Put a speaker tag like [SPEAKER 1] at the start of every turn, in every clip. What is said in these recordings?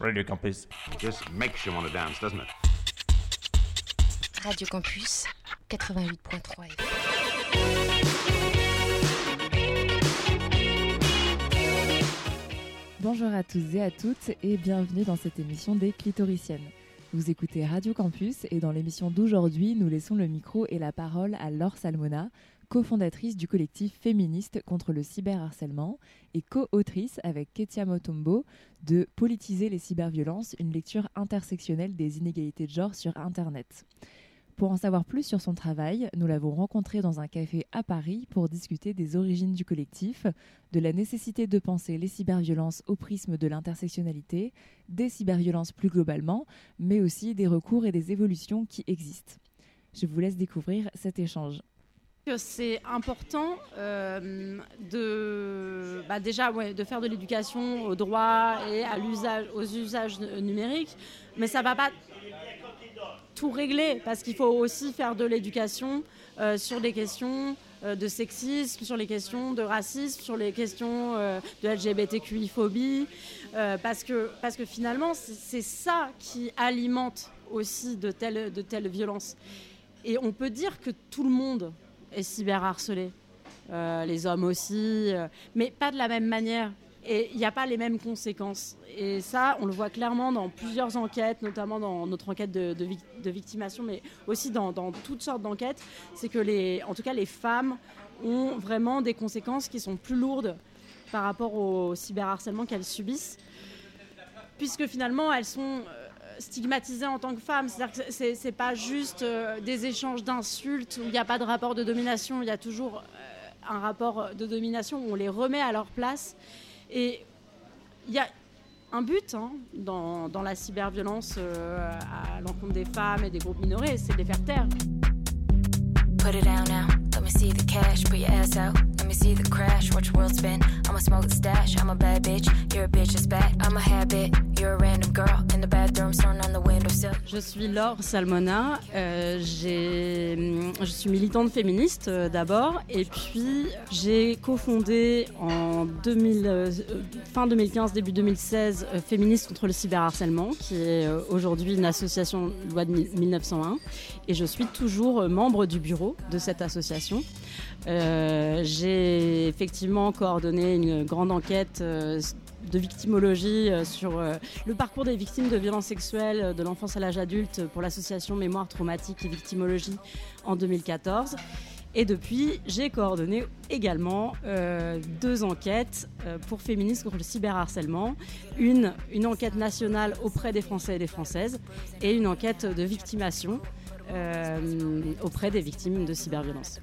[SPEAKER 1] Radio Campus.
[SPEAKER 2] Just makes you want to dance, doesn't it?
[SPEAKER 3] Radio Campus 88.3
[SPEAKER 4] Bonjour à tous et à toutes et bienvenue dans cette émission des clitoriciennes. Vous écoutez Radio Campus et dans l'émission d'aujourd'hui, nous laissons le micro et la parole à Laure Salmona, cofondatrice du collectif féministe contre le cyberharcèlement et co-autrice avec Ketia Motombo de Politiser les cyberviolences, une lecture intersectionnelle des inégalités de genre sur Internet. Pour en savoir plus sur son travail, nous l'avons rencontré dans un café à Paris pour discuter des origines du collectif, de la nécessité de penser les cyberviolences au prisme de l'intersectionnalité, des cyberviolences plus globalement, mais aussi des recours et des évolutions qui existent. Je vous laisse découvrir cet échange.
[SPEAKER 5] C'est important euh, de bah déjà de faire de l'éducation au droit et à l'usage, aux usages numériques, mais ça va pas tout régler parce qu'il faut aussi faire de l'éducation euh, sur les questions euh, de sexisme, sur les questions de racisme, sur les questions de LGBTQI-phobie, parce, que, parce que finalement, c'est ça qui alimente aussi de telles, de violences. Et on peut dire que tout le monde est cyberharcelé, les hommes aussi, mais pas de la même manière. Et il n'y a pas les mêmes conséquences. Et ça, on le voit clairement dans plusieurs enquêtes, notamment dans notre enquête de, de, victimation, mais aussi dans, toutes sortes d'enquêtes. C'est que, les, en tout cas, les femmes ont vraiment des conséquences qui sont plus lourdes par rapport au cyberharcèlement qu'elles subissent, puisque finalement, elles sont euh, stigmatisées en tant que femmes. C'est-à-dire que c'est, c'est pas juste euh, des échanges d'insultes où il n'y a pas de rapport de domination, il y a toujours euh, un rapport de domination où on les remet à leur place. Et il y a un but hein, dans, dans, la cyberviolence euh, à l'encontre des femmes et des groupes minorés, c'est de les faire taire. Put it down now. Let me see the cash. Put your ass out. Let me see the crash. Watch the world spin. I'ma smoke the stash. I'm a bad bitch. You're a bitch that's bad. I'm a habit. Je suis Laure Salmona. Euh, je suis militante féministe euh, d'abord. Et puis, j'ai cofondé en 2000, euh, fin 2015, début 2016, euh, Féministes contre le cyberharcèlement, qui est aujourd'hui une association loi de 1901. Et je suis toujours membre du bureau de cette association. J'ai effectivement coordonné une grande enquête de victimologie euh, sur euh, le parcours des victimes de violences sexuelles euh, de l'enfance à l'âge adulte pour l'association Mémoire traumatique et victimologie en 2014. Et depuis, j'ai coordonné également deux enquêtes pour féministes contre le cyberharcèlement. Une, une enquête nationale auprès des Français et des Françaises et une enquête de victimation euh, auprès des victimes de cyberviolence.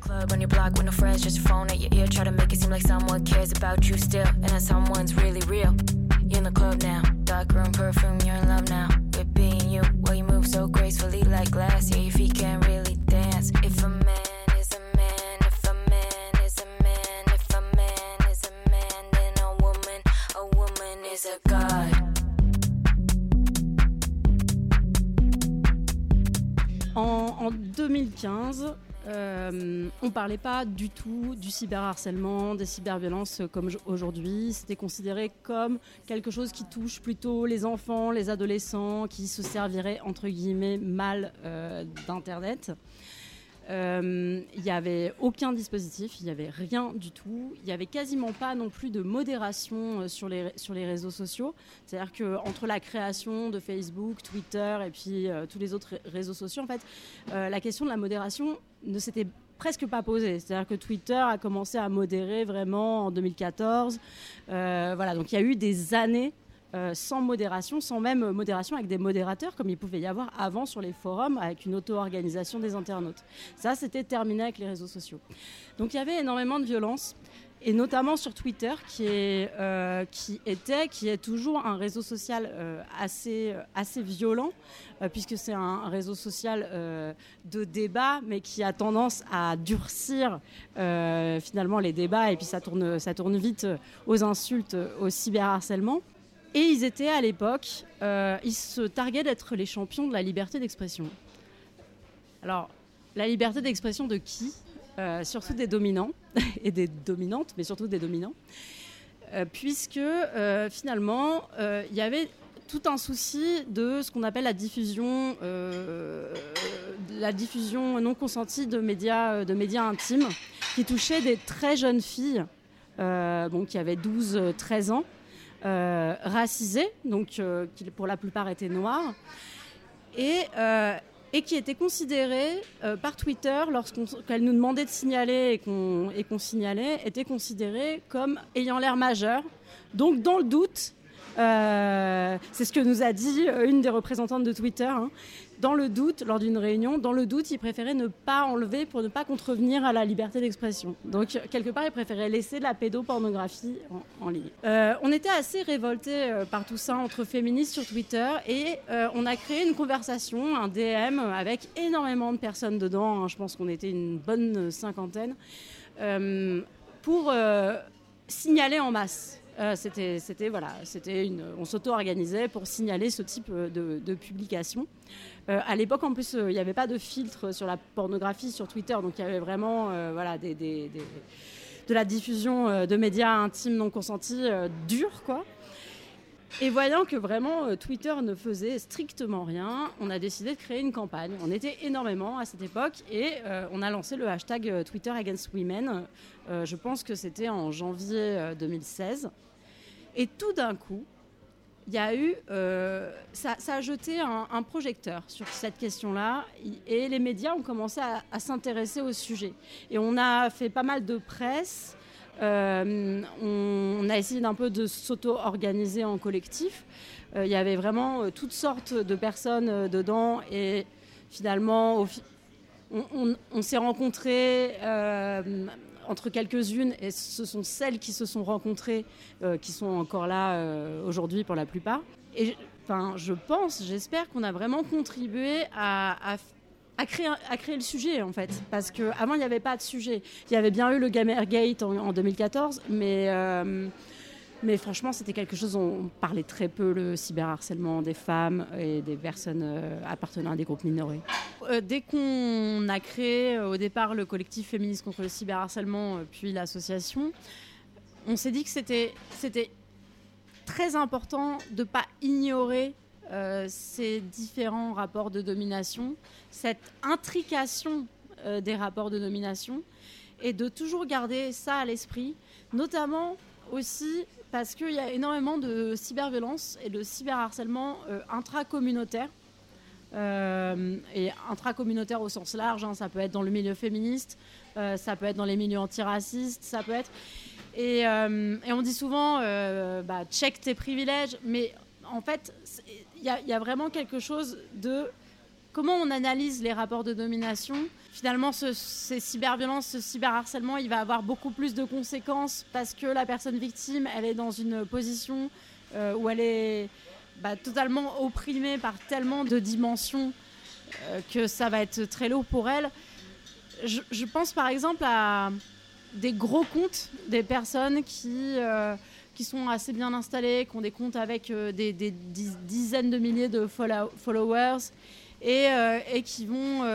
[SPEAKER 5] En, 2015, euh, on ne parlait pas du tout du cyberharcèlement, des cyberviolences comme aujourd'hui. C'était considéré comme quelque chose qui touche plutôt les enfants, les adolescents, qui se serviraient entre guillemets mal euh, d'Internet. Il euh, n'y avait aucun dispositif, il n'y avait rien du tout. Il n'y avait quasiment pas non plus de modération euh, sur les, sur les réseaux sociaux. C'est-à-dire qu'entre la création de Facebook, Twitter et puis euh, tous les autres réseaux sociaux, en fait, la question de la modération ne s'était presque pas posée. C'est-à-dire que Twitter a commencé à modérer vraiment en 2014. Euh, voilà, donc il y a eu des années euh, sans modération, sans même modération avec des modérateurs comme il pouvait y avoir avant sur les forums avec une auto-organisation des internautes. Ça, c'était terminé avec les réseaux sociaux. Donc il y avait énormément de violence et notamment sur Twitter, qui, est, euh, qui était, qui est toujours un réseau social euh, assez, assez violent, puisque c'est un réseau social de débat, mais qui a tendance à durcir finalement les débats, et puis ça tourne, ça tourne vite aux insultes, au cyberharcèlement. Et ils étaient à l'époque, euh, ils se targuaient d'être les champions de la liberté d'expression. Alors, la liberté d'expression de qui? Euh, Surtout des dominants et des dominantes, mais surtout des dominants. Euh, puisque finalement, il y avait tout un souci de ce qu'on appelle la diffusion, la diffusion non consentie de médias, de médias intimes, qui touchait des très jeunes filles, bon, qui avaient 12-13 ans, racisées, donc qui pour la plupart étaient noires, et et qui était considérée euh, par Twitter, lorsqu'elle nous demandait de signaler et qu'on signalait, était considérée comme ayant l'air majeur. Donc, dans le doute, euh, c'est ce que nous a dit euh, une des représentantes de Twitter. Hein, dans le doute, lors d'une réunion, dans le doute, il préférait ne pas enlever pour ne pas contrevenir à la liberté d'expression. Donc, quelque part, il préférait laisser la pédopornographie en, ligne. Euh, on était assez révoltés par tout ça entre féministes sur Twitter et on a créé une conversation, un DM avec énormément de personnes dedans. Hein. je pense qu'on était une bonne cinquantaine pour signaler en masse. C'était, c'était voilà, une, on s'auto-organisait pour signaler ce type de, de publication. Euh, à l'époque, en plus, euh, il n'y avait pas de filtre sur la pornographie sur Twitter, donc il y avait vraiment euh, voilà, de la diffusion de médias intimes non consentis durs, quoi. Et voyant que vraiment Twitter ne faisait strictement rien, on a décidé de créer une campagne. On était énormément à cette époque et on a lancé le hashtag Twitter Against Women. je pense que c'était en janvier 2016. Et tout d'un coup, il y a eu, euh, ça, a jeté un, projecteur sur cette question-là et les médias ont commencé à, s'intéresser au sujet. Et on a fait pas mal de presse, euh, on, a essayé d'un peu de s'auto-organiser en collectif. Euh, il y avait vraiment toutes sortes de personnes dedans et finalement, on, on s'est rencontrés entre quelques-unes, et ce sont celles qui se sont rencontrées, euh, qui sont encore là euh, aujourd'hui pour la plupart. Et enfin, je pense, j'espère qu'on a vraiment contribué à, créer, le sujet, en fait. Parce qu'avant, il n'y avait pas de sujet. Il y avait bien eu le Gamergate en, en 2014, mais... Euh, mais franchement, c'était quelque chose, on parlait très peu le cyberharcèlement des femmes et des personnes euh, appartenant à des groupes minorés. Euh, dès qu'on a créé euh, au départ le collectif féministe contre le cyberharcèlement, puis l'association, on s'est dit que c'était très important de ne pas ignorer ces différents rapports de domination, cette intrication des rapports de domination, et de toujours garder ça à l'esprit, notamment aussi parce qu'il y a énormément de cyberviolence et de cyberharcèlement euh, intracommunautaire. Euh, et intracommunautaire au sens large, hein, ça peut être dans le milieu féministe, euh, ça peut être dans les milieux antiracistes, ça peut être. Et, on dit souvent, bah, check tes privilèges, mais en fait, il y, a vraiment quelque chose de comment on analyse les rapports de domination finalement, ce, ces cyberviolences, ce cyberharcèlement, il va avoir beaucoup plus de conséquences parce que la personne victime, elle est dans une position euh, où elle est bah, totalement opprimée par tellement de dimensions euh, que ça va être très lourd pour elle. Je, pense par exemple à des gros comptes, des personnes qui, euh, qui sont assez bien installées, qui ont des comptes avec des, dizaines de milliers de followers et, et qui vont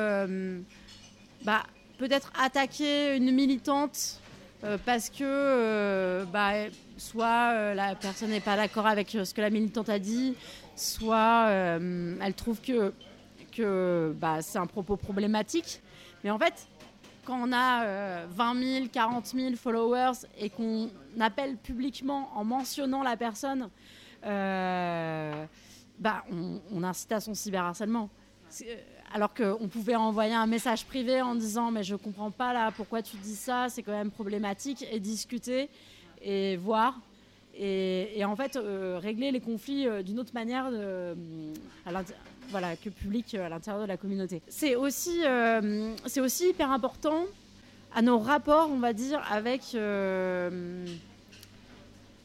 [SPEAKER 5] bah, peut-être attaquer une militante euh, parce que euh, bah, soit euh, la personne n'est pas d'accord avec ce que la militante a dit, soit elle trouve que, bah, c'est un propos problématique. Mais en fait, quand on a 20 000, 40 000 followers et qu'on appelle publiquement en mentionnant la personne, on, on, incite à son cyberharcèlement alors qu'on pouvait envoyer un message privé en disant mais je comprends pas là pourquoi tu dis ça, c'est quand même problématique et discuter et voir et, en fait euh, régler les conflits euh, d'une autre manière euh, voilà, que public à l'intérieur de la communauté. C'est aussi, aussi hyper important à nos rapports, on va dire, avec,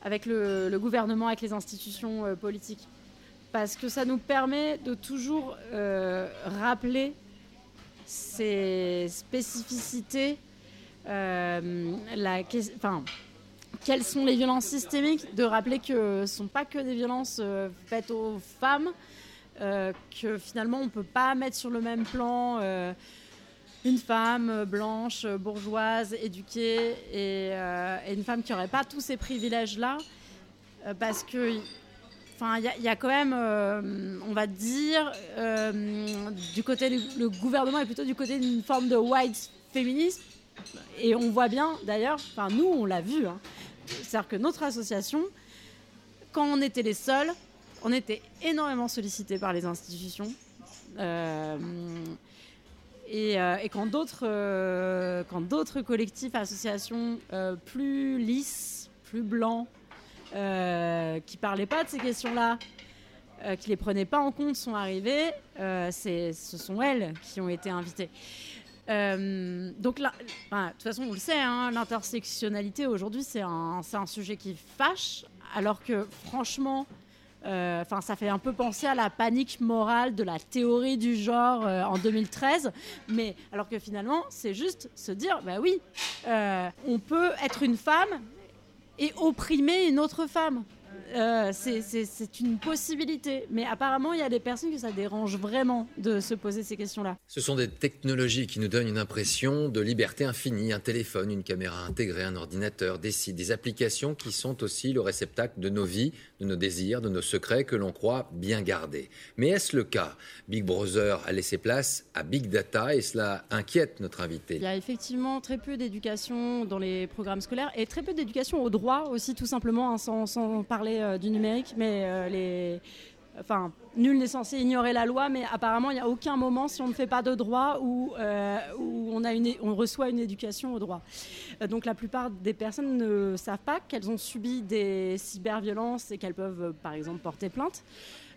[SPEAKER 5] avec le, gouvernement, avec les institutions politiques parce que ça nous permet de toujours euh, rappeler ces spécificités, euh, la, enfin, quelles sont les violences systémiques, de rappeler que ce ne sont pas que des violences euh, faites aux femmes, que finalement on ne peut pas mettre sur le même plan une femme blanche, bourgeoise, éduquée et, et une femme qui n'aurait pas tous ces privilèges-là, parce que Enfin, il y, a quand même, on va dire, du côté du le gouvernement est plutôt du côté d'une forme de white féminisme. Et on voit bien, d'ailleurs, enfin nous, on l'a vu. Hein. C'est-à-dire que notre association, quand on était les seuls, on était énormément sollicités par les institutions. Euh, et, euh, euh, quand d'autres collectifs, associations plus lisses, plus blancs, qui parlaient pas de ces questions-là, qui les prenaient pas en compte, sont arrivés, ce sont elles qui ont été invitées. donc là, de toute façon, on le sait, hein, l'intersectionnalité aujourd'hui, c'est un, un, sujet qui fâche, alors que franchement, euh, ça fait un peu penser à la panique morale de la théorie du genre euh, en 2013. Mais alors que finalement, c'est juste se dire, bah oui, euh, on peut être une femme et opprimer une autre femme. Euh, c'est une possibilité. Mais apparemment, il y a des personnes que ça dérange vraiment de se poser ces questions-là.
[SPEAKER 1] Ce sont des technologies qui nous donnent une impression de liberté infinie. Un téléphone, une caméra intégrée, un ordinateur, des sites, des applications qui sont aussi le réceptacle de nos vies, de nos désirs, de nos secrets que l'on croit bien gardés. Mais est-ce le cas? Big Brother a laissé place à Big Data et cela inquiète notre invité.
[SPEAKER 5] Il y a effectivement très peu d'éducation dans les programmes scolaires et très peu d'éducation au droit aussi, tout simplement, hein, sans, sans parler euh, du numérique, mais euh, les enfin, nul n'est censé ignorer la loi, mais apparemment, il n'y a aucun moment, si on ne fait pas de droit, où, euh, on, a une, on reçoit une éducation au droit. donc la plupart des personnes ne savent pas qu'elles ont subi des cyberviolences et qu'elles peuvent, par exemple, porter plainte.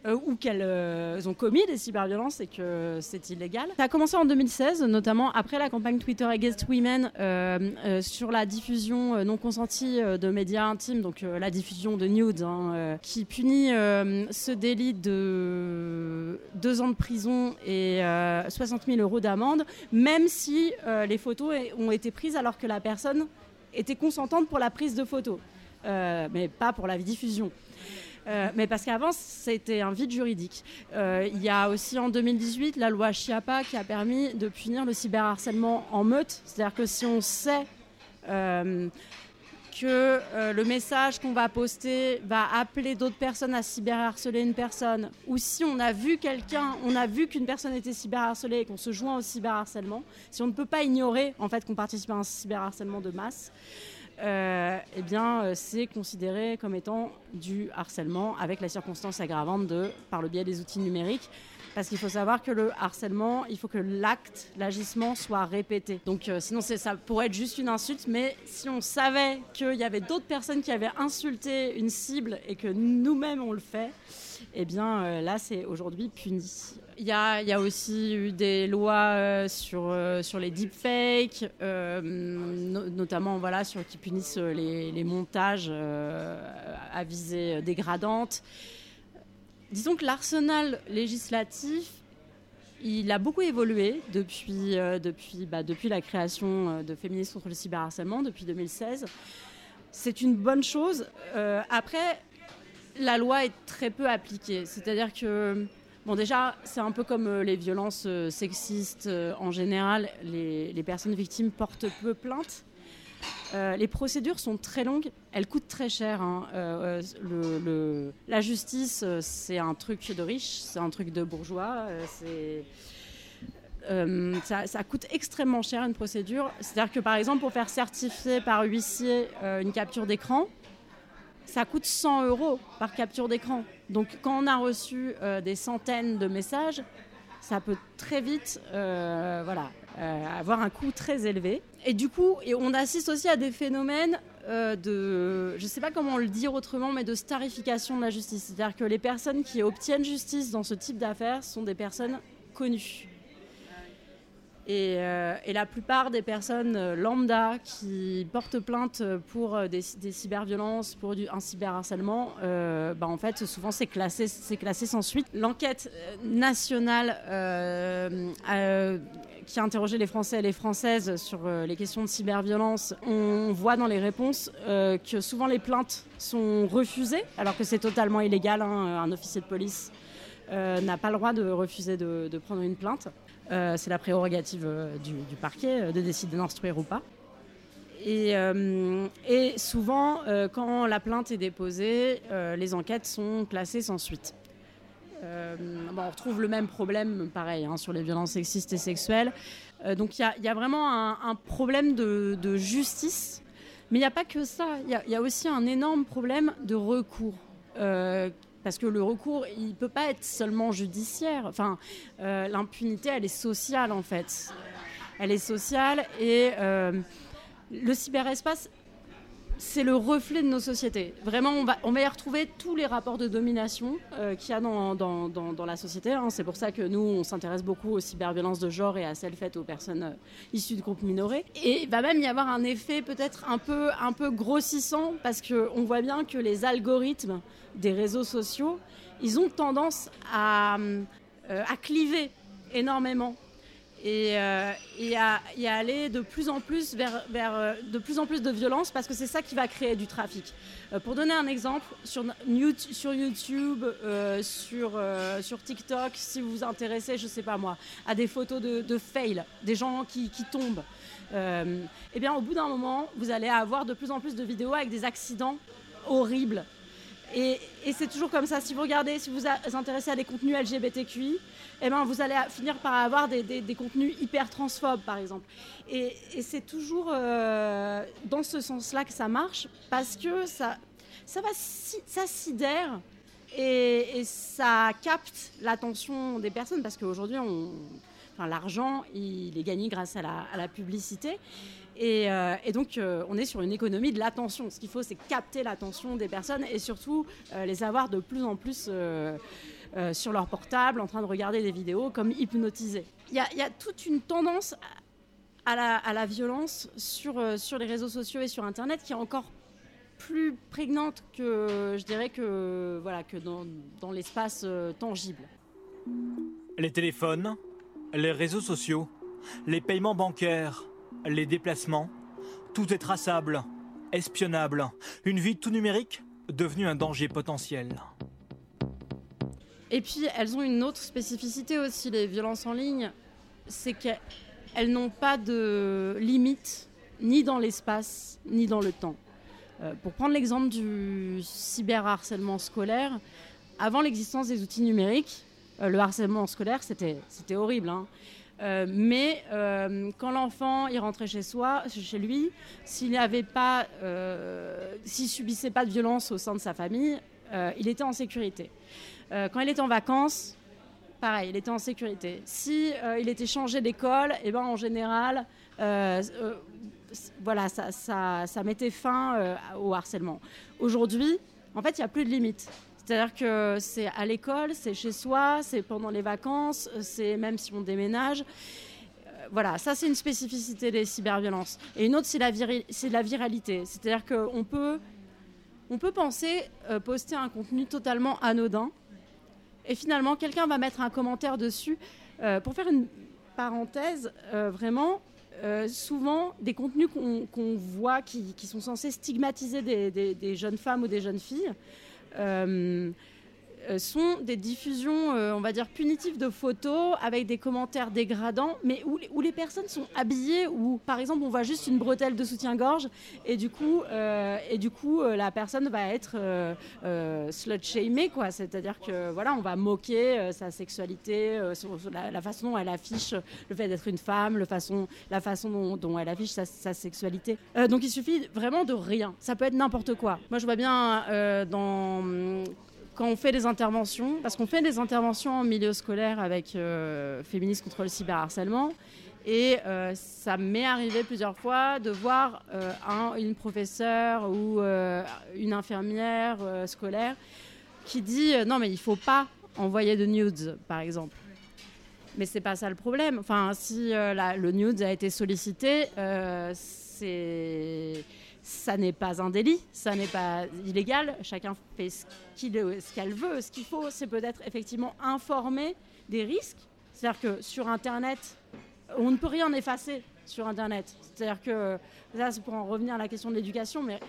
[SPEAKER 5] Euh, ou qu'elles euh, ont commis des cyberviolences et que c'est illégal. Ça a commencé en 2016, notamment après la campagne Twitter Against Women euh, sur la diffusion non consentie de médias intimes, donc la diffusion de nudes, hein, qui punit ce délit de deux ans de prison et 60 000 euros d'amende, même si les photos ont été prises alors que la personne était consentante pour la prise de photos, mais pas pour la diffusion. Euh, mais parce qu'avant, c'était un vide juridique. Euh, il y a aussi en 2018 la loi Chiapa qui a permis de punir le cyberharcèlement en meute. C'est-à-dire que si on sait euh, que le message qu'on va poster va appeler d'autres personnes à cyberharceler une personne, ou si on a vu quelqu'un, on a vu qu'une personne était cyberharcelée et qu'on se joint au cyberharcèlement, si on ne peut pas ignorer en fait qu'on participe à un cyberharcèlement de masse, euh, eh bien, euh, c'est considéré comme étant du harcèlement avec la circonstance aggravante de par le biais des outils numériques. Parce qu'il faut savoir que le harcèlement, il faut que l'acte, l'agissement soit répété. Donc euh, sinon, ça pourrait être juste une insulte, mais si on savait qu'il y avait d'autres personnes qui avaient insulté une cible et que nous-mêmes on le fait, eh bien là, c'est aujourd'hui puni. Il y a, aussi eu des lois euh, sur, euh, les deepfakes, euh, notamment voilà, sur, qui punissent les, les montages à visée dégradante. Disons que l'arsenal législatif, il a beaucoup évolué depuis, depuis, bah, depuis la création de Féministes contre le cyberharcèlement, depuis 2016. C'est une bonne chose. après, la loi est très peu appliquée. C'est-à-dire que Bon, déjà, c'est un peu comme euh, les violences euh, sexistes euh, en général. Les, personnes victimes portent peu plainte. Les procédures sont très longues, elles coûtent très cher. Hein. Le, la justice, c'est un truc de riche, c'est un truc de bourgeois. ça, ça, coûte extrêmement cher une procédure. C'est-à-dire que par exemple, pour faire certifier par huissier une capture d'écran, ça coûte 100 euros par capture d'écran. Donc quand on a reçu euh, des centaines de messages, ça peut très vite euh, voilà, euh, avoir un coût très élevé. Et du coup, et on assiste aussi à des phénomènes de, je ne sais pas comment le dire autrement, mais de starification de la justice. C'est-à-dire que les personnes qui obtiennent justice dans ce type d'affaires sont des personnes connues. Euh, et, la plupart des personnes euh, lambda qui portent plainte pour euh, des, cyberviolences, pour un cyberharcèlement, bah en fait, souvent c'est classé, classé sans suite. L'enquête nationale qui a interrogé les Français et les Françaises sur les questions de cyberviolence, on voit dans les réponses que souvent les plaintes sont refusées, alors que c'est totalement illégal. Hein, un officier de police n'a pas le droit de refuser de prendre une plainte. Euh, c'est la prérogative euh, du, parquet euh, de décider d'instruire ou pas. Et, souvent, quand la plainte est déposée, les enquêtes sont classées sans suite. On retrouve le même problème, pareil, hein, sur les violences sexistes et sexuelles. Donc il y a, vraiment un, problème de, justice. Mais il n'y a pas que ça. Il y a- aussi un énorme problème de recours. Parce que le recours, il ne peut pas être seulement judiciaire. Enfin, euh, l'impunité, elle est sociale, en fait. Elle est sociale et euh, le cyberespace, c'est le reflet de nos sociétés. Vraiment, on va, on va y retrouver tous les rapports de domination euh, qu'il y a dans, dans, dans- la société. hein. C'est pour ça que nous, on s'intéresse beaucoup aux cyberviolences de genre et à celles faites aux personnes issues de groupes minorés. Et il va même y avoir un effet peut-être un peu, un peu grossissant parce qu'on voit bien que les algorithmes des réseaux sociaux, ils ont tendance à, euh, à cliver énormément et, euh, à, à aller de plus en plus vers, euh, de plus en plus de violence parce que c'est ça qui va créer du trafic. Pour donner un exemple, sur, sur YouTube, sur, sur TikTok, si vous vous intéressez, je sais pas moi, à des photos de, de fail, des gens qui, qui tombent, eh bien au bout d'un moment, vous allez avoir de plus en plus de vidéos avec des accidents horribles. Et, c'est toujours comme ça. Si vous regardez, si vous vous intéressez à des contenus LGBTQI, eh ben, vous allez finir par avoir des, contenus hyper transphobes, par exemple. Et, c'est toujours euh, dans ce sens-là que ça marche, parce que ça, ça, sidère et, ça capte l'attention des personnes, parce qu'aujourd'hui, l'argent, il est gagné grâce à la publicité. Et, euh, et donc, euh, on est sur une économie de l'attention. Ce qu'il faut, c'est capter l'attention des personnes et surtout euh, les avoir de plus en plus sur leur portable, en train de regarder des vidéos comme hypnotisés. Il y a, toute une tendance à la, violence sur, les réseaux sociaux et sur Internet qui est encore plus prégnante que, je dirais, que, voilà, que dans, l'espace tangible.
[SPEAKER 6] Les téléphones, les réseaux sociaux, les paiements bancaires, les déplacements, tout est traçable, espionnable. Une vie tout numérique devenue un danger potentiel.
[SPEAKER 5] Et puis, elles ont une autre spécificité aussi, les violences en ligne, c'est qu'elles n'ont pas de limite, ni dans l'espace, ni dans le temps. Euh, pour prendre l'exemple du cyberharcèlement scolaire, avant l'existence des outils numériques, euh, le harcèlement scolaire, c'était horrible. hein. Euh, mais euh, quand l'enfant il rentrait chez soi, chez lui, s'il n'avait pas, euh, s'il subissait pas de violence au sein de sa famille, il était en sécurité. Quand il était en vacances, pareil, il était en sécurité. Si il était changé d'école, et ben en général, voilà, ça, ça, ça mettait fin au harcèlement. Aujourd'hui, en fait, il n'y a plus de limite. C'est-à-dire que c'est à l'école, c'est chez soi, c'est pendant les vacances, c'est même si on déménage. Euh, Voilà, ça c'est une spécificité des cyberviolences. Et une autre, c'est la, viralité. C'est-à-dire qu'on peut, on peut penser euh, poster un contenu totalement anodin, et finalement, quelqu'un va mettre un commentaire dessus. Euh, pour faire une parenthèse, vraiment, souvent, des contenus qu'on voit qui, sont censés stigmatiser des jeunes femmes ou des jeunes filles euh, euh, sont des diffusions, euh, on va dire, punitives de photos avec des commentaires dégradants, mais où, les- personnes sont habillées, où par exemple on voit juste une bretelle de soutien-gorge, et du coup, euh, et du coup euh, la personne va être euh, euh, slut-shamée, quoi. C'est-à-dire que voilà, on va moquer euh, sa sexualité, euh, la, façon dont elle affiche le fait d'être une femme, le façon, la façon dont, elle affiche sa, sexualité. Euh, donc il suffit vraiment de rien. Ça peut être n'importe quoi. Moi je vois bien euh, dans quand on fait des interventions, parce qu'on fait des interventions en milieu scolaire avec euh, Féministes contre le cyberharcèlement, et euh, ça m'est arrivé plusieurs fois de voir euh, un- une professeure ou une infirmière scolaire qui dit non mais il faut pas envoyer de nudes, par exemple. Mais c'est pas ça le problème. Enfin, si le nude a été sollicité, c'est ça n'est pas un délit, ça n'est pas illégal. Chacun fait ce qu'il ce qu'elle veut. Ce qu'il faut, c'est peut-être effectivement informer des risques. C'est-à-dire que sur Internet, on ne peut rien effacer sur Internet. C'est-à-dire que ça, c'est pour en revenir à la question de l'éducation, mais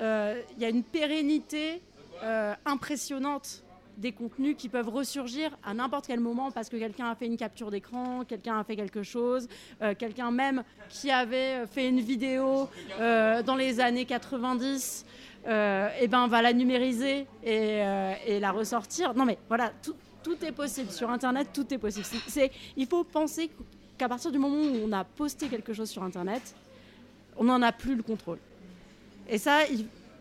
[SPEAKER 5] euh, il y a une pérennité euh, impressionnante des contenus qui peuvent ressurgir à n'importe quel moment parce que quelqu'un a fait une capture d'écran, quelqu'un a fait quelque chose, euh, quelqu'un même qui avait fait une vidéo euh, dans les années 90, euh, et ben va la numériser et, euh, la ressortir. Non mais voilà, tout, est possible sur Internet, tout est possible. C'est- il faut penser qu'à partir du moment où on a posté quelque chose sur Internet, on n'en a plus le contrôle. Et ça,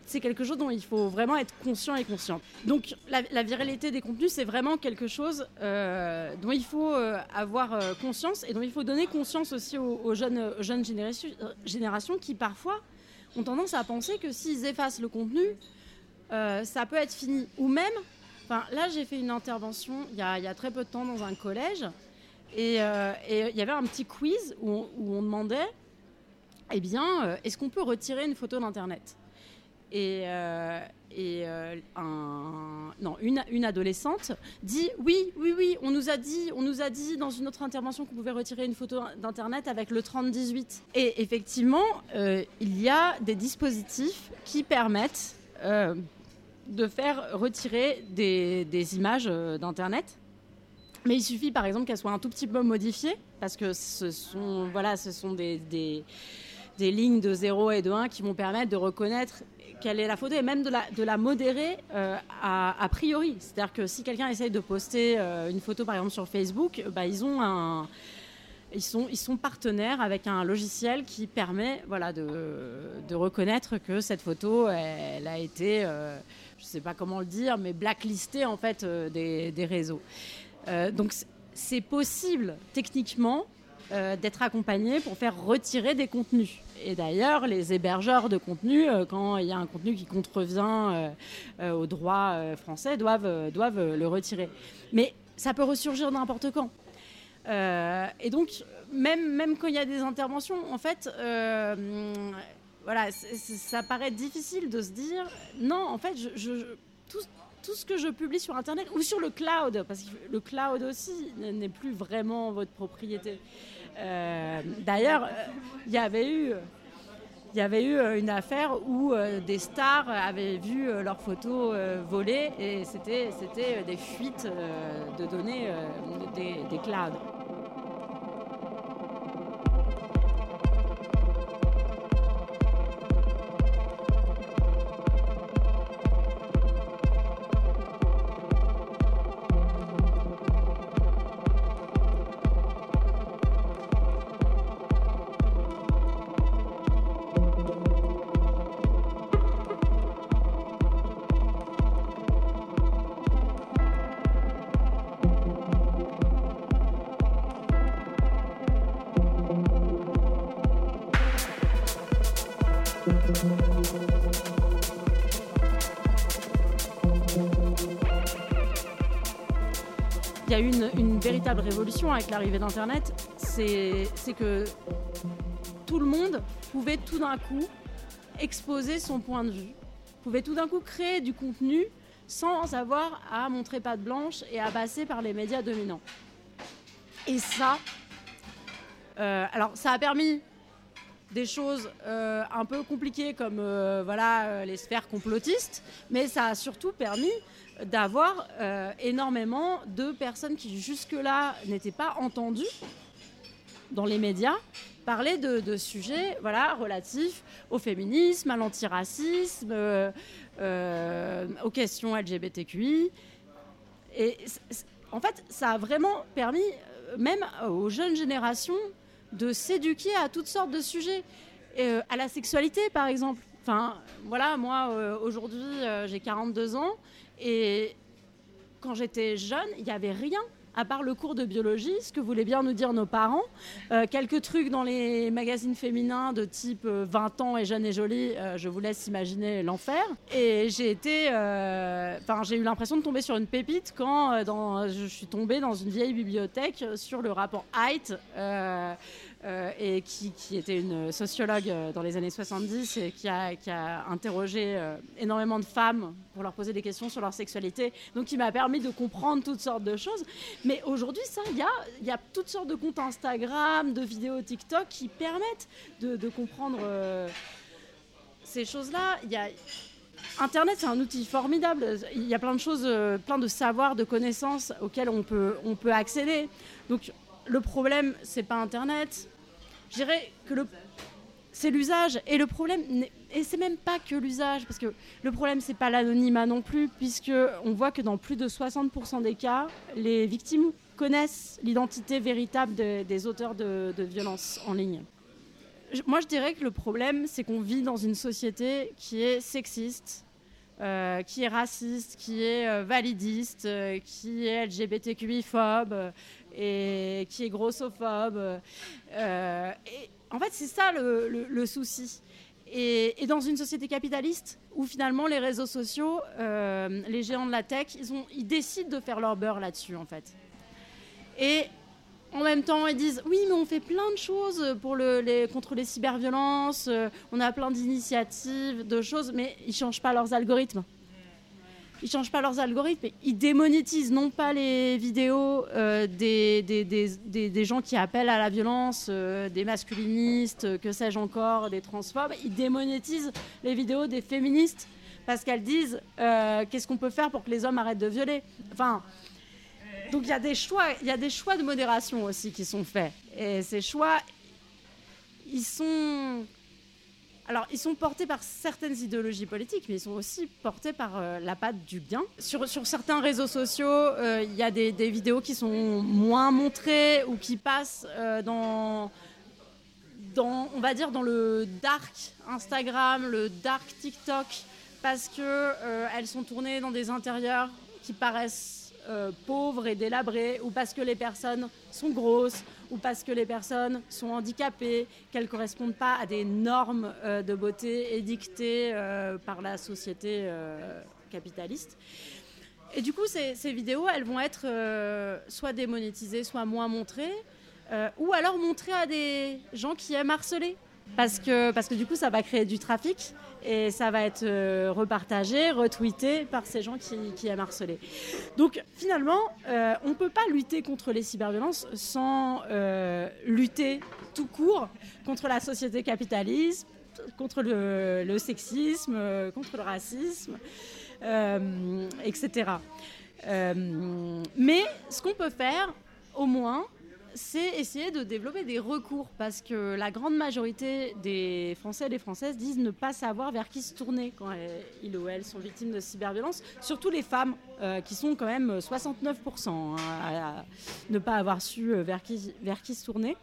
[SPEAKER 5] c'est quelque chose dont il faut vraiment être conscient et consciente. Donc la, la viralité des contenus, c'est vraiment quelque chose euh, dont il faut euh, avoir euh, conscience et dont il faut donner conscience aussi aux, jeunes, générations, qui parfois ont tendance à penser que s'ils effacent le contenu, ça peut être fini. Ou même, là j'ai fait une intervention il y, a, très peu de temps dans un collège et il y avait un petit quiz où on, où on demandait, eh bien, est-ce qu'on peut retirer une photo d'Internet? Et, euh, euh, non, une, adolescente dit oui, oui, oui, on nous a dit, on nous a dit dans une autre intervention qu'on pouvait retirer une photo d'internet avec le 3018. Et effectivement, euh, il y a des dispositifs qui permettent de faire retirer des, images d'internet. Mais il suffit par exemple qu'elles soient un tout petit peu modifiées parce que ce sont, voilà, ce sont des des lignes de 0 et de 1 qui vont permettre de reconnaître quelle est la photo et même de la, modérer euh, a, priori. C'est-à-dire que si quelqu'un essaye de poster euh, une photo par exemple sur Facebook, bah, ils ont un... Ils sont, ils sont partenaires avec un logiciel qui permet voilà, de, de reconnaître que cette photo, elle a été, euh, je ne sais pas comment le dire, mais blacklistée en fait des, des réseaux. Donc c'est possible techniquement euh, d'être accompagné pour faire retirer des contenus. Et d'ailleurs, les hébergeurs de contenu, euh, quand il y a un contenu qui contrevient euh, euh, au droit euh, français, doivent, doivent le retirer. Mais ça peut ressurgir n'importe quand. Et donc, même, même quand il y a des interventions, en fait, voilà, ça paraît difficile de se dire non, en fait, je- je- tout, tout ce que je publie sur Internet ou sur le cloud, parce que le cloud aussi n'est plus vraiment votre propriété. Euh, D'ailleurs, euh, il y avait eu. Euh, une affaire où des stars avaient vu leurs photos volées et c'était des fuites de données des clouds. Véritable révolution avec l'arrivée d'Internet, c'est que tout le monde pouvait tout d'un coup exposer son point de vue, pouvait tout d'un coup créer du contenu sans avoir à montrer patte blanche et à passer par les médias dominants. Et ça, euh, alors ça a permis des choses euh, un peu compliquées comme euh, voilà, les sphères complotistes, mais ça a surtout permis d'avoir euh, énormément de personnes qui jusque-là n'étaient pas entendues dans les médias parler de, sujets voilà, relatifs au féminisme, à l'antiracisme, euh, euh, aux questions LGBTQI. Et en fait, ça a vraiment permis, même aux jeunes générations, de s'éduquer à toutes sortes de sujets. À la sexualité, par exemple. Enfin, voilà, moi, euh, aujourd'hui, euh, j'ai 42 ans. Et quand j'étais jeune, il n'y avait rien à part le cours de biologie, ce que voulaient bien nous dire nos parents. Euh, quelques trucs dans les magazines féminins de type euh, 20 ans et jeune et jolie, je vous laisse imaginer l'enfer. Et j'ai été, j'ai eu l'impression de tomber sur une pépite quand je suis tombée dans une vieille bibliothèque sur le rapport Height. Euh, et qui, était une sociologue euh, dans les années 70 et qui a, interrogé euh, énormément de femmes pour leur poser des questions sur leur sexualité. Donc, qui m'a permis de comprendre toutes sortes de choses. Mais aujourd'hui, ça, il y a, toutes sortes de comptes Instagram, de vidéos TikTok qui permettent de, comprendre ces choses-là. Il y a, Internet, c'est un outil formidable. Il y a plein de choses, plein de savoirs, de connaissances auxquels on peut, on peut accéder. Donc, le problème, c'est pas Internet. Je dirais que c'est l'usage. Et le problème, et c'est même pas que l'usage, parce que le problème, c'est pas l'anonymat non plus, puisque on voit que dans plus de 60% des cas, les victimes connaissent l'identité véritable de- des auteurs de, de violences en ligne. Moi, je dirais que le problème, c'est qu'on vit dans une société qui est sexiste, euh, qui est raciste, qui est euh, validiste, euh, qui est LGBTQI-phobe et qui est grossophobe. euh, en fait, c'est ça le, souci. Et, dans une société capitaliste où finalement les réseaux sociaux, euh, les géants de la tech, ils, ont, décident de faire leur beurre là-dessus en fait. Et en même temps, ils disent oui, mais on fait plein de choses pour le, les, contre les cyberviolences, euh, on a plein d'initiatives, de choses, mais ils changent pas leurs algorithmes. Ils changent pas leurs algorithmes, ils démonétisent non pas les vidéos euh, des, gens qui appellent à la violence, euh, des masculinistes, euh, que sais-je encore, des transphobes, ils démonétisent les vidéos des féministes parce qu'elles disent qu'est-ce qu'on peut faire pour que les hommes arrêtent de violer? Enfin, donc il y il y a des choix de modération aussi qui sont faits. Et ces choix, ils sont, alors ils sont portés par certaines idéologies politiques, mais ils sont aussi portés par euh, la patte du bien. Sur, certains réseaux sociaux, euh, il y a des, vidéos qui sont moins montrées ou qui passent euh, dans dans, on va dire, dans le dark Instagram, le dark TikTok, parce que elles sont tournées dans des intérieurs qui paraissent pauvres et délabrés, ou parce que les personnes sont grosses, ou parce que les personnes sont handicapées, qu'elles correspondent pas à des normes euh, de beauté édictées euh, par la société euh, capitaliste. Et du coup, ces, vidéos, elles vont être soit démonétisées, soit moins montrées, ou alors montrées à des gens qui aiment harceler. Parce que, parce que du coup, ça va créer du trafic et ça va être euh, repartagé, retweeté par ces gens qui, qui aiment harceler. Donc finalement, euh, on ne peut pas lutter contre les cyberviolences sans euh, lutter tout court contre la société capitaliste, contre le, sexisme, contre le racisme, etc. Mais ce qu'on peut faire, au moins, c'est essayer de développer des recours parce que la grande majorité des Français et des Françaises disent ne pas savoir vers qui se tourner quand ils ou elles sont victimes de cyberviolence, surtout les femmes euh, qui sont quand même 69% hein, à, ne pas avoir su euh, vers qui, vers qui se tourner.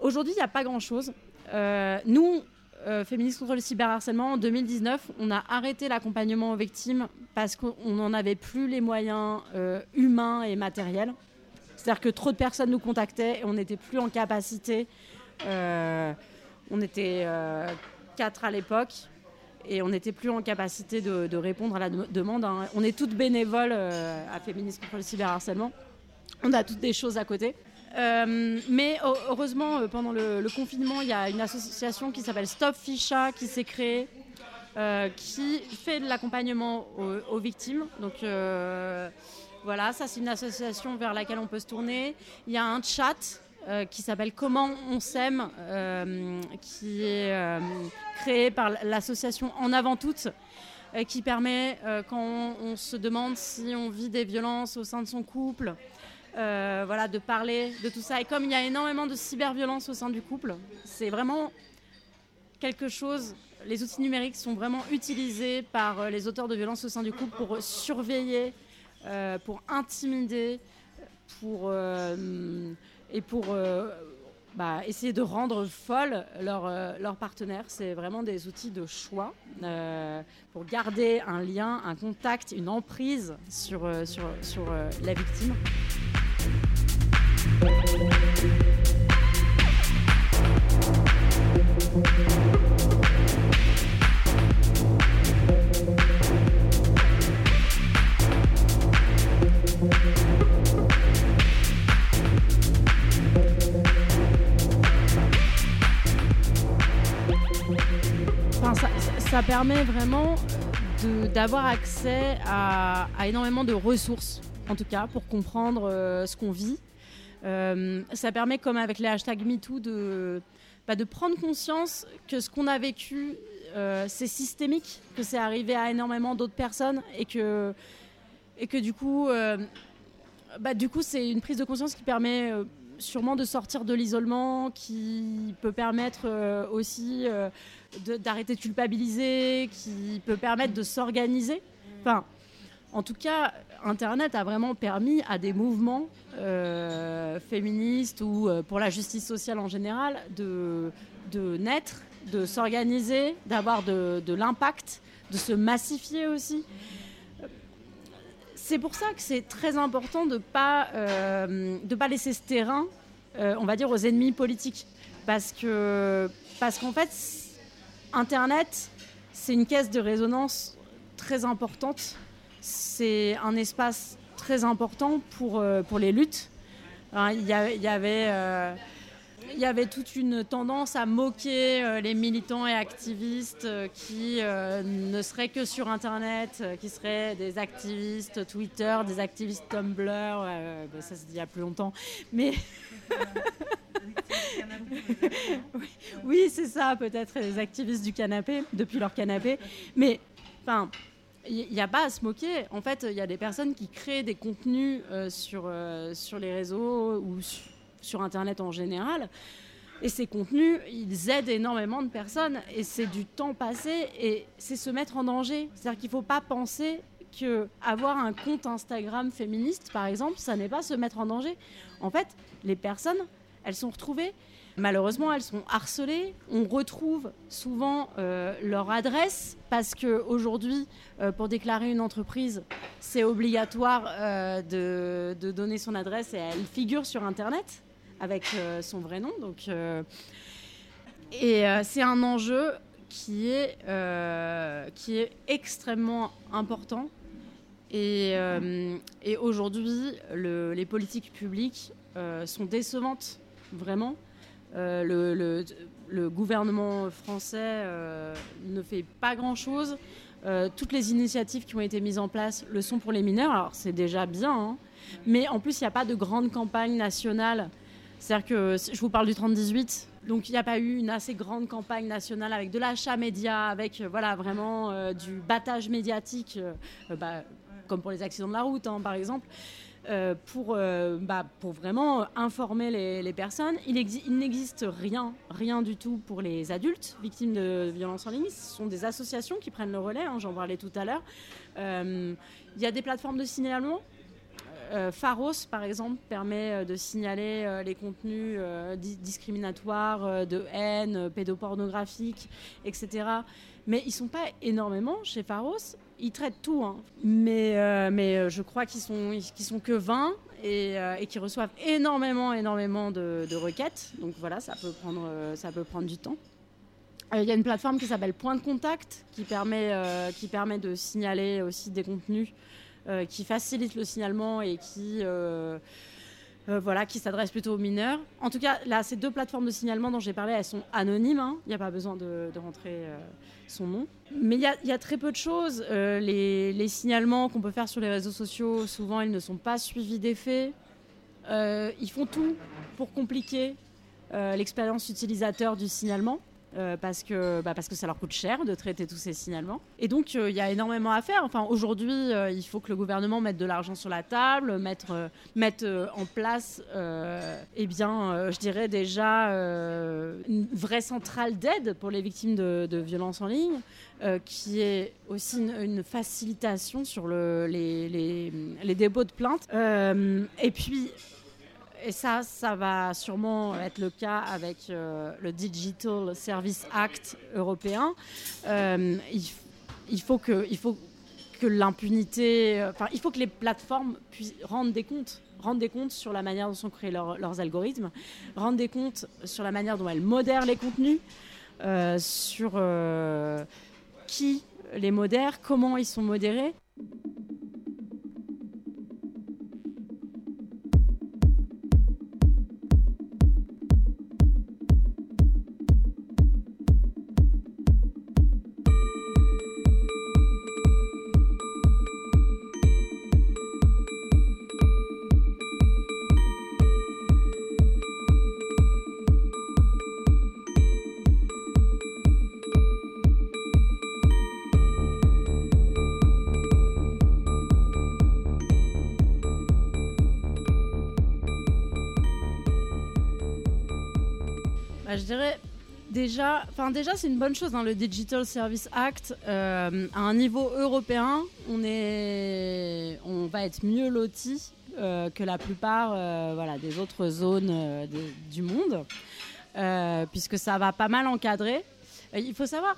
[SPEAKER 5] Aujourd'hui, il n'y a pas grand-chose. Euh, nous, euh, Féministes contre le cyberharcèlement, en 2019, on a arrêté l'accompagnement aux victimes parce qu'on n'en avait plus les moyens euh, humains et matériels. C'est-à-dire que trop de personnes nous contactaient et on n'était plus en capacité. euh, on était euh, quatre à l'époque et on n'était plus en capacité de, répondre à la de- demande. hein. On est toutes bénévoles euh, à Féministes contre le cyberharcèlement. On a toutes des choses à côté. Mais heu- heureusement, pendant le, confinement, il y a une association qui s'appelle Stop Ficha qui s'est créée, qui fait de l'accompagnement aux, victimes. Donc voilà, ça c'est une association vers laquelle on peut se tourner. Il y a un chat euh, qui s'appelle Comment on s'aime, euh, qui est euh, créé par l'association En avant toutes, qui permet quand on, se demande si on vit des violences au sein de son couple, voilà, de parler de tout ça. Et comme il y a énormément de cyberviolence au sein du couple, c'est vraiment quelque chose. Les outils numériques sont vraiment utilisés par les auteurs de violences au sein du couple pour surveiller, euh, pour intimider, pour euh, et pour euh, bah, essayer de rendre folle leur, leur partenaire. C'est vraiment des outils de choix pour garder un lien, un contact, une emprise sur, sur, sur la victime. Ça, permet vraiment de- d'avoir accès à, énormément de ressources, en tout cas, pour comprendre euh, ce qu'on vit. Euh, ça permet, comme avec les hashtags MeToo, de, bah, prendre conscience que ce qu'on a vécu, euh, c'est systémique, que c'est arrivé à énormément d'autres personnes et que, et que du coup, euh, bah, du coup, c'est une prise de conscience qui permet euh, sûrement de sortir de l'isolement, qui peut permettre aussi d'arrêter de, culpabiliser, qui peut permettre de s'organiser. Enfin, en tout cas, Internet a vraiment permis à des mouvements féministes ou pour la justice sociale en général de naître de s'organiser, d'avoir de, l'impact, de se massifier aussi. C'est pour ça que c'est très important de ne pas, euh, pas laisser ce terrain, euh, on va dire, aux ennemis politiques. Parce que parce qu'en fait, Internet, c'est une caisse de résonance très importante. C'est un espace très important pour, euh, pour les luttes. Il y, avait il y avait toute une tendance à moquer euh, les militants et activistes euh, qui euh, ne seraient que sur Internet, qui seraient des activistes Twitter, des activistes Tumblr. Bah, ça dit il y a plus longtemps. Mais. oui, c'est ça, peut-être les activistes du canapé, depuis leur canapé. Mais, enfin, il n'y a pas à se moquer. En fait, il y a des personnes qui créent des contenus sur, sur les réseaux ou sur sur Internet en général. Et ces contenus, ils aident énormément de personnes et c'est du temps passé et c'est se mettre en danger. C'est-à-dire qu'il ne faut pas penser que avoir un compte Instagram féministe, par exemple, ça n'est pas se mettre en danger. En fait, les personnes, elles sont retrouvées. Malheureusement, elles sont harcelées. On retrouve souvent euh, leur adresse parce que aujourd'hui, euh, pour déclarer une entreprise, c'est obligatoire euh, de, de, donner son adresse et elle figure sur Internet avec euh, son vrai nom. Donc, euh, et euh, c'est un enjeu qui est, qui est extrêmement important. Et, aujourd'hui, les politiques publiques sont décevantes, vraiment. le, gouvernement français ne fait pas grand-chose. toutes les initiatives qui ont été mises en place le sont pour les mineurs. Alors c'est déjà bien, hein. mais en plus il n'y a pas de grande campagne nationale c'est-à-dire que je vous parle du 30-18, donc il n'y a pas eu une assez grande campagne nationale avec de l'achat média, avec euh, voilà, vraiment euh, du battage médiatique, euh, bah, comme pour les accidents de la route hein, par exemple. pour, bah, pour vraiment informer les, personnes. Il, n'existe rien, rien du tout pour les adultes victimes de violences en ligne. Ce sont des associations qui prennent le relais, hein, j'en parlais tout à l'heure. Il y a des plateformes de signalement Pharos, par exemple, permet euh, de signaler euh, les contenus discriminatoires, de haine, pédopornographiques, etc. Mais ils sont pas énormément chez Pharos. Ils traitent tout, hein. mais, je crois qu'ils sont, sont que 20 et, et qu'ils reçoivent énormément, énormément de, requêtes. Donc voilà, ça peut prendre, du temps. Il y a une plateforme qui s'appelle Point de Contact qui permet, de signaler aussi des contenus euh, qui facilite le signalement et qui, euh, euh, voilà, qui s'adresse plutôt aux mineurs. En tout cas, là, ces deux plateformes de signalement dont j'ai parlé, elles sont anonymes. Hein. Il n'y a pas besoin de, rentrer son nom. Mais il y, a très peu de choses. Les, les, signalements qu'on peut faire sur les réseaux sociaux, souvent, ils ne sont pas suivis d'effets. ils font tout pour compliquer l'expérience utilisateur du signalement. Euh, parce, que, bah, parce que ça leur coûte cher de traiter tous ces signalements. Et donc, euh, il y a énormément à faire. Enfin, aujourd'hui, euh, il faut que le gouvernement mette de l'argent sur la table, mettre, mettre en place, eh bien, je dirais déjà une vraie centrale d'aide pour les victimes de, de violences en ligne, qui est aussi une, facilitation sur le, les, les, les, dépôts de plaintes. et puis, et ça, ça va sûrement être le cas avec euh, le Digital Service Act européen. Euh, il, faut que, l'impunité, enfin, il faut que les plateformes puissent rendre des comptes rendre des comptes sur la manière dont sont créés leurs algorithmes, rendre des comptes sur la manière dont elles modèrent les contenus, euh, sur qui les modère, comment ils sont modérés. Bah, je dirais déjà, enfin déjà c'est une bonne chose. hein, le Digital Service Act euh, à un niveau européen, on va être mieux loti euh, que la plupart, euh, des autres zones du monde, puisque ça va pas mal encadrer. Il faut savoir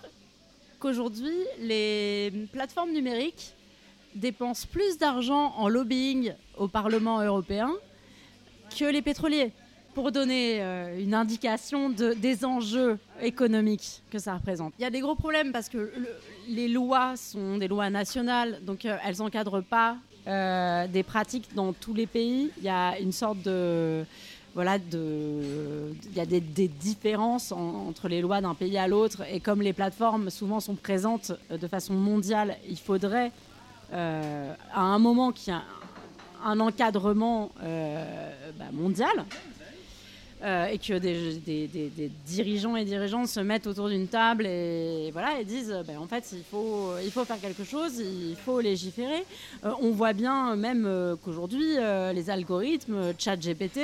[SPEAKER 5] qu'aujourd'hui, les plateformes numériques dépensent plus d'argent en lobbying au Parlement européen que les pétroliers pour donner euh, une indication de- des enjeux économiques que ça représente. Il y a des gros problèmes parce que le- les lois sont des lois nationales, donc euh, elles n'encadrent pas euh, des pratiques dans tous les pays. Il y a une sorte de... Voilà, de, il y a des, différences en- entre les lois d'un pays à l'autre et comme les plateformes souvent sont présentes de façon mondiale, il faudrait à un moment qu'il y a un encadrement bah, mondial euh, et que des, dirigeants et dirigeantes se mettent autour d'une table et voilà et disent ben, en fait il faut il faut faire quelque chose il faut légiférer Euh, on voit bien même euh, qu'aujourd'hui les algorithmes chat GPT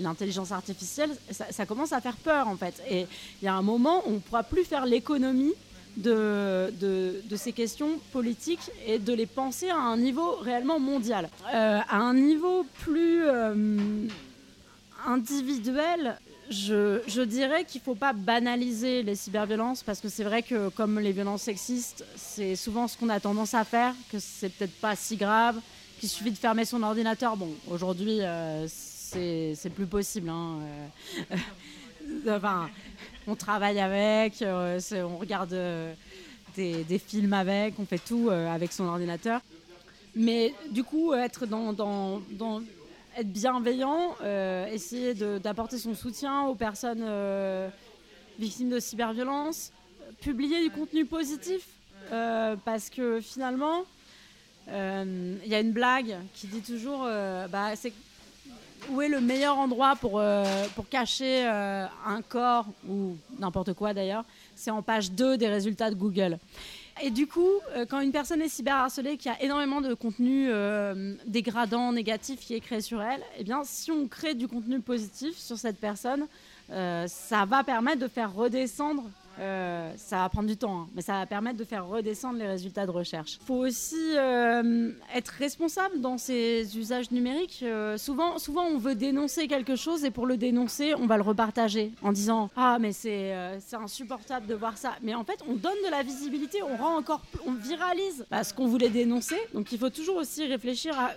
[SPEAKER 5] l'intelligence artificielle ça, ça commence à faire peur en fait et il y a un moment on ne pourra plus faire l'économie de, de, de ces questions politiques et de les penser à un niveau réellement mondial. À un niveau plus individuel, je, je dirais qu'il ne faut pas banaliser les cyberviolences parce que c'est vrai que comme les violences sexistes, c'est souvent ce qu'on a tendance à faire, que c'est peut-être pas si grave, qu'il suffit de fermer son ordinateur. Bon, aujourd'hui, euh, c'est plus possible. hein, euh, enfin, on travaille avec, euh, on regarde euh, des, films avec, on fait tout avec son ordinateur. Mais du coup, être dans- être bienveillant, euh, essayer d'apporter son soutien aux personnes euh, victimes de cyberviolence, publier du contenu positif, euh, parce que finalement, il y a une blague qui dit toujours, bah, où est le meilleur endroit pour, pour cacher un corps ou n'importe quoi d'ailleurs C'est en page 2 des résultats de Google. Et du coup, euh, quand une personne est cyberharcelée, qu'il y a énormément de contenu euh, dégradant, négatif qui est créé sur elle, eh bien, si on crée du contenu positif sur cette personne, euh, ça va permettre de faire redescendre. Euh, ça va prendre du temps, hein, mais ça va permettre de faire redescendre les résultats de recherche. Il faut aussi euh, être responsable dans ces usages numériques. Euh, souvent, souvent, on veut dénoncer quelque chose et pour le dénoncer, on va le repartager en disant Ah, mais c'est insupportable de voir ça. Mais en fait, on donne de la visibilité, on rend encore, on viralise bah, ce qu'on voulait dénoncer. Donc, il faut toujours aussi réfléchir à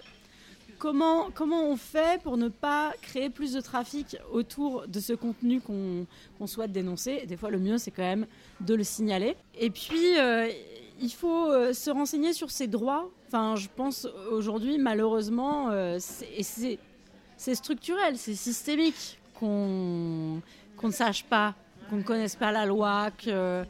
[SPEAKER 5] comment, comment on fait pour ne pas créer plus de trafic autour de ce contenu qu'on souhaite dénoncer? Des fois, le mieux, c'est quand même de le signaler. Et puis, euh, il faut euh, se renseigner sur ses droits. Enfin, je pense aujourd'hui, malheureusement, euh, c'est- structurel, c'est systémique qu'on qu'on ne sache pas, qu'on ne connaisse pas la loi, que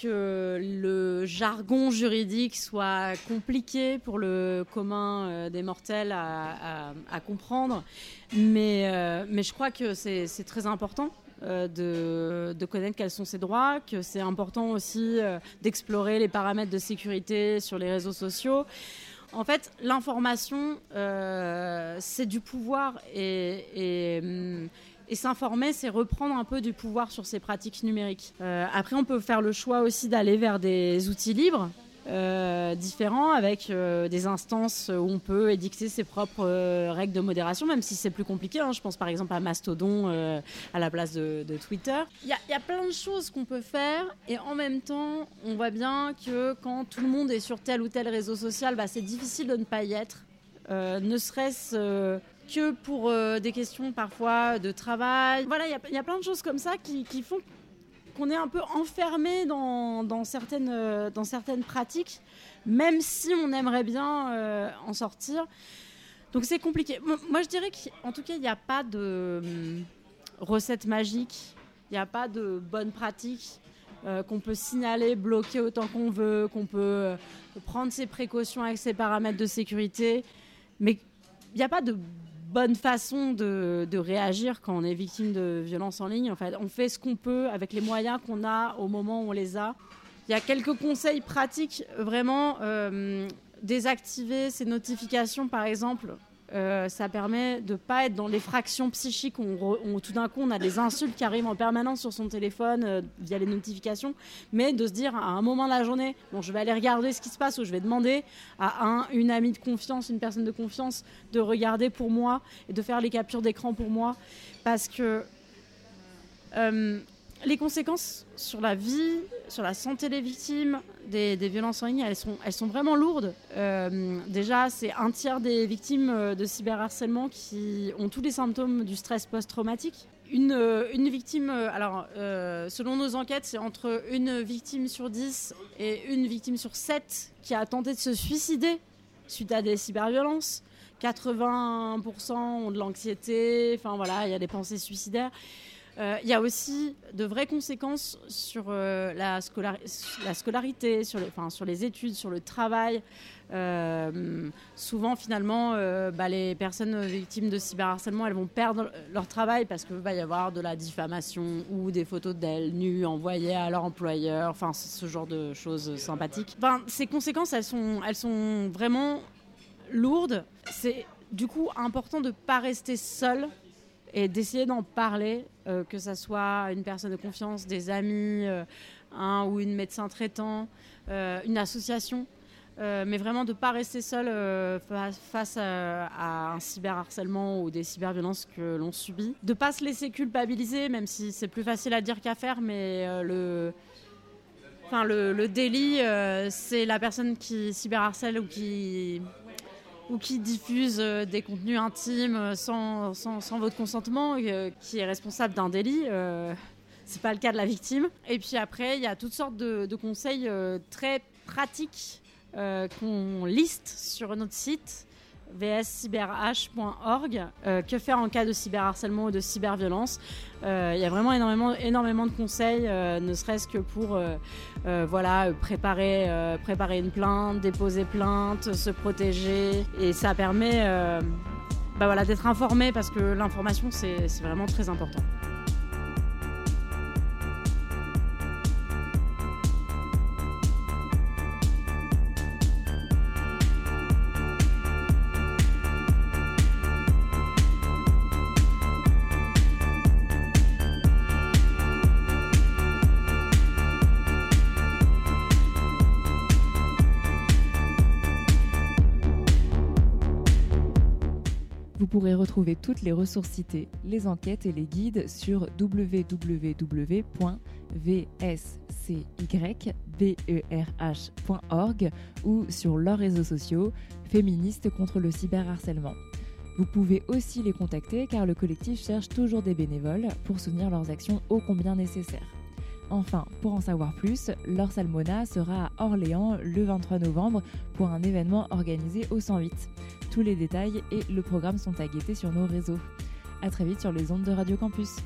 [SPEAKER 5] que le jargon juridique soit compliqué pour le commun euh, des mortels à, comprendre. Mais, euh, mais je crois que c'est très important euh, de, connaître quels sont ses droits, que c'est important aussi d'explorer les paramètres de sécurité sur les réseaux sociaux. En fait, l'information, c'est du pouvoir et, et, hum, et s'informer, c'est reprendre un peu du pouvoir sur ces pratiques numériques. Euh, après, on peut faire le choix aussi d'aller vers des outils libres. euh, différents avec euh, des instances où on peut édicter ses propres règles de modération, même si c'est plus compliqué. hein. Je pense par exemple à Mastodon à la place de, Twitter. Il y, a- plein de choses qu'on peut faire et en même temps, on voit bien que quand tout le monde est sur tel ou tel réseau social, bah, c'est difficile de ne pas y être. Ne serait-ce que pour euh, des questions parfois de travail. Voilà, il y y, a plein de choses comme ça qui, qui font qu'on est un peu enfermé dans, dans certaines, euh, dans certaines pratiques, même si on aimerait bien euh, en sortir. Donc c'est compliqué. Mo- Moi, je dirais qu'en tout cas, il n'y a pas de hum, recette magique, il n'y a pas de bonne pratique qu'on peut signaler, bloquer autant qu'on veut, qu'on peut prendre ses précautions avec ses paramètres de sécurité. Mais il n'y a pas de bonne façon de, réagir quand on est victime de violences en ligne. En fait, on fait ce qu'on peut avec les moyens qu'on a au moment où on les a. Il y a quelques conseils pratiques, vraiment euh, désactiver ces notifications, par exemple, euh, ça permet de pas être dans les fractions psychiques. Où, tout d'un coup on a des insultes qui arrivent en permanence sur son téléphone euh, via les notifications, mais de se dire à un moment de la journée, bon, je vais aller regarder ce qui se passe ou je vais demander à un, une amie de confiance, une personne de confiance, de regarder pour moi et de faire les captures d'écran pour moi, parce que euh, les conséquences sur la vie, sur la santé des victimes des, violences en ligne, elles sont, vraiment lourdes. Euh, déjà, c'est un tiers des victimes euh, de cyberharcèlement qui ont tous les symptômes du stress post-traumatique. Une, euh, victime, alors selon nos enquêtes, c'est entre une victime sur 10 et une victime sur 7 qui a tenté de se suicider suite à des cyberviolences. 80% ont de l'anxiété, enfin voilà, il y a des pensées suicidaires. Euh, Il y a aussi de vraies conséquences sur euh, la, scolari- la scolarité, sur les, études, sur le travail. Euh, souvent, finalement, bah, les personnes victimes de cyberharcèlement, elles vont perdre leur travail parce qu'il va y avoir de la diffamation ou des photos d'elles nues envoyées à leur employeur, enfin ce genre de choses sympathiques. Ces conséquences, elles sont, elles sont vraiment lourdes. C'est du coup important de ne pas rester seul et d'essayer d'en parler, euh, que ça soit une personne de confiance, des amis, euh, un ou une médecin traitant, euh, une association. Mais vraiment de ne pas rester seul fa- face à, à un cyberharcèlement ou des cyberviolences que l'on subit. De ne pas se laisser culpabiliser, même si c'est plus facile à dire qu'à faire, mais le, le, délit, c'est la personne qui cyberharcèle ou qui, ou qui diffuse euh, des contenus intimes euh, sans, sans, sans votre consentement, euh, qui est responsable d'un délit. C'est pas le cas de la victime. Et puis après, il y a toutes sortes de, de conseils très pratiques qu'on liste sur notre site vscyberh.org. Euh, que faire en cas de cyberharcèlement ou de cyberviolence? Euh, Il y a vraiment énormément, énormément de conseils, euh, ne serait-ce que pour voilà, préparer, préparer une plainte, déposer plainte, se protéger. Et ça permet bah voilà, d'être informé parce que l'information, c'est vraiment très important.
[SPEAKER 4] Pourrez retrouver toutes les ressources citées, les enquêtes et les guides sur www.vscyberh.org ou sur leurs réseaux sociaux féministes contre le cyberharcèlement. Vous pouvez aussi les contacter car le collectif cherche toujours des bénévoles pour soutenir leurs actions ô combien nécessaires. Enfin, pour en savoir plus, Laure Salmona sera à Orléans le 23 novembre pour un événement organisé au 108. Tous les détails et le programme sont à guetter sur nos réseaux. A très vite sur les ondes de Radio Campus.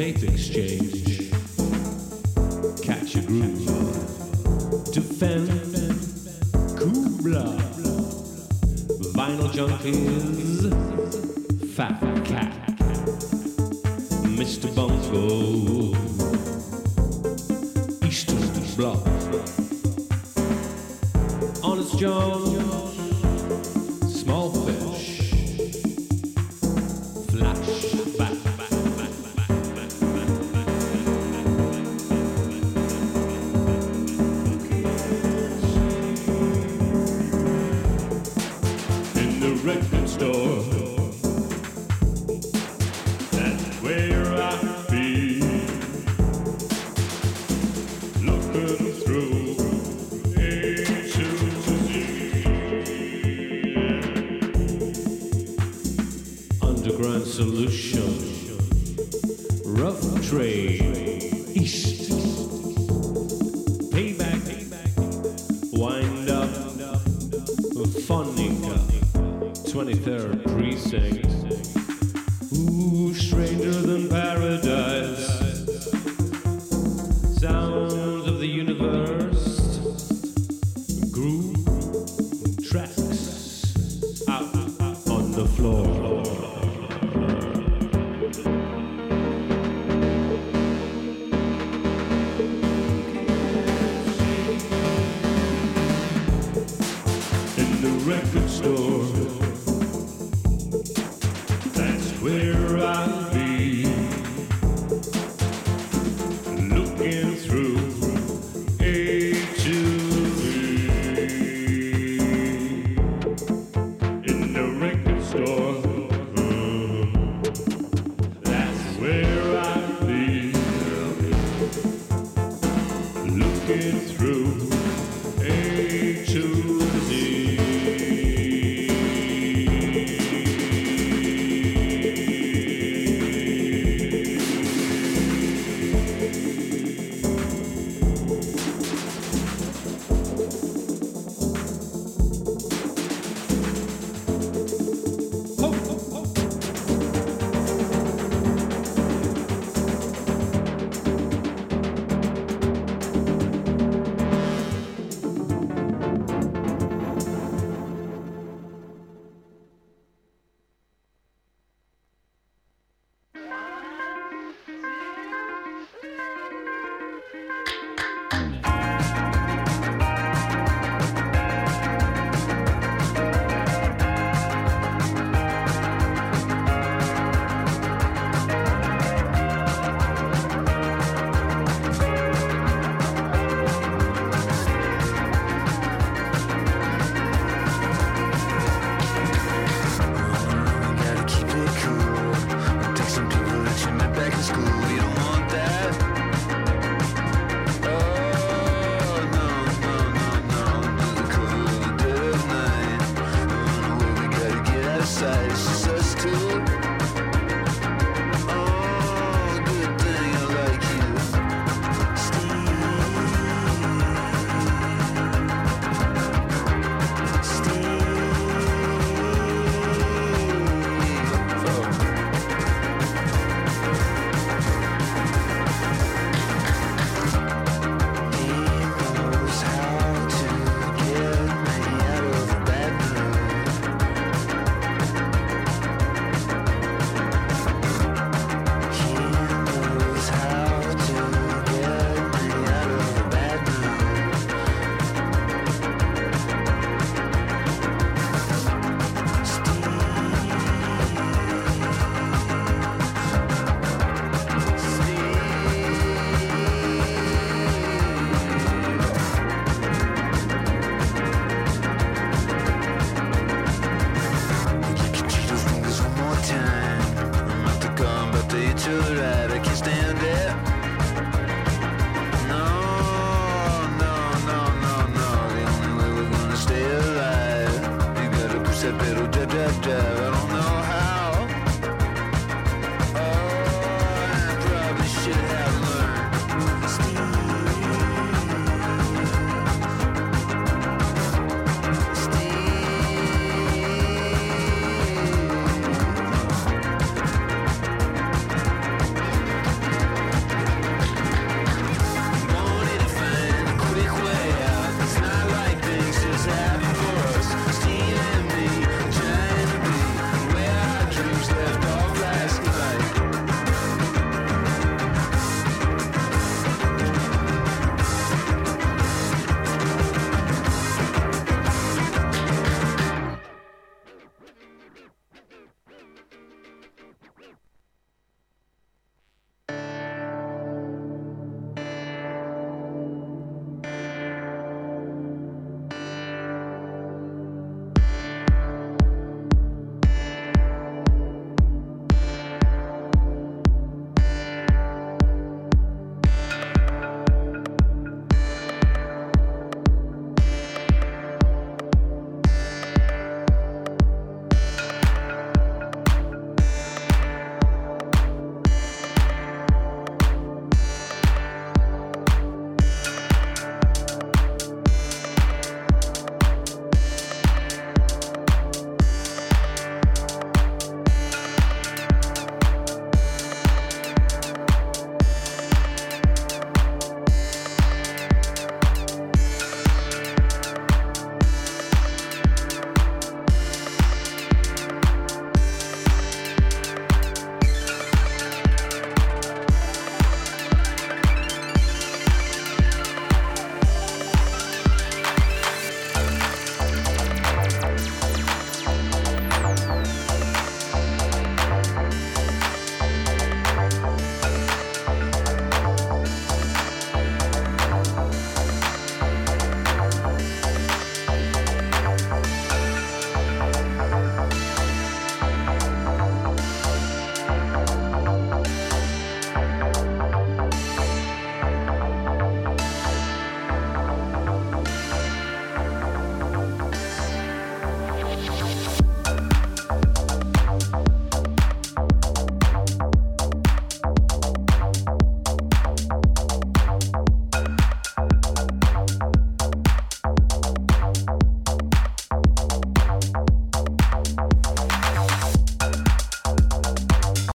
[SPEAKER 7] Tape exchange. Catch a groove. Defend. Kubla. Vinyl junkies.